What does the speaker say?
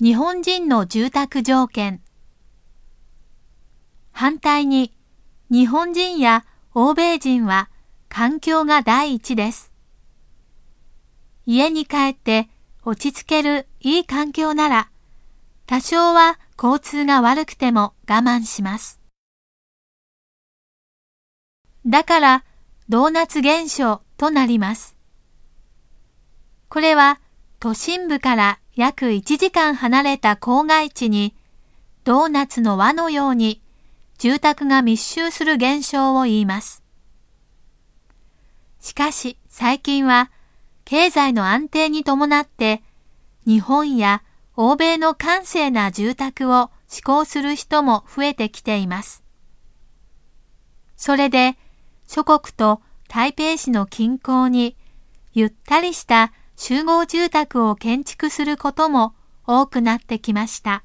日本人の住宅条件。反対に、日本人や欧米人は環境が第一です。家に帰って落ち着けるいい環境なら、多少は交通が悪くても我慢します。だから、ドーナツ現象となります。これは都心部から約1時間離れた郊外地にドーナツの輪のように住宅が密集する現象を言います。しかし最近は経済の安定に伴って日本や欧米の閑静な住宅を志向する人も増えてきています。それで諸国と台北市の近郊にゆったりした集合住宅を建築することも多くなってきました。